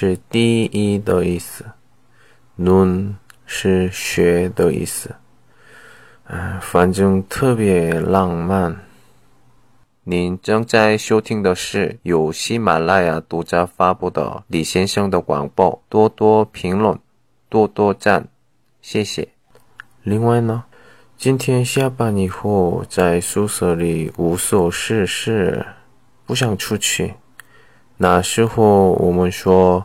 是第一的意思，눈是雪的意思，嗯，反正特别浪漫。您正在收听的是由喜马拉雅独家发布的李先生的广播，多多评论，多多赞，谢谢。另外呢，今天下班以后在宿舍里无所事事，不想出去。那时候我们说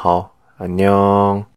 好，안녕。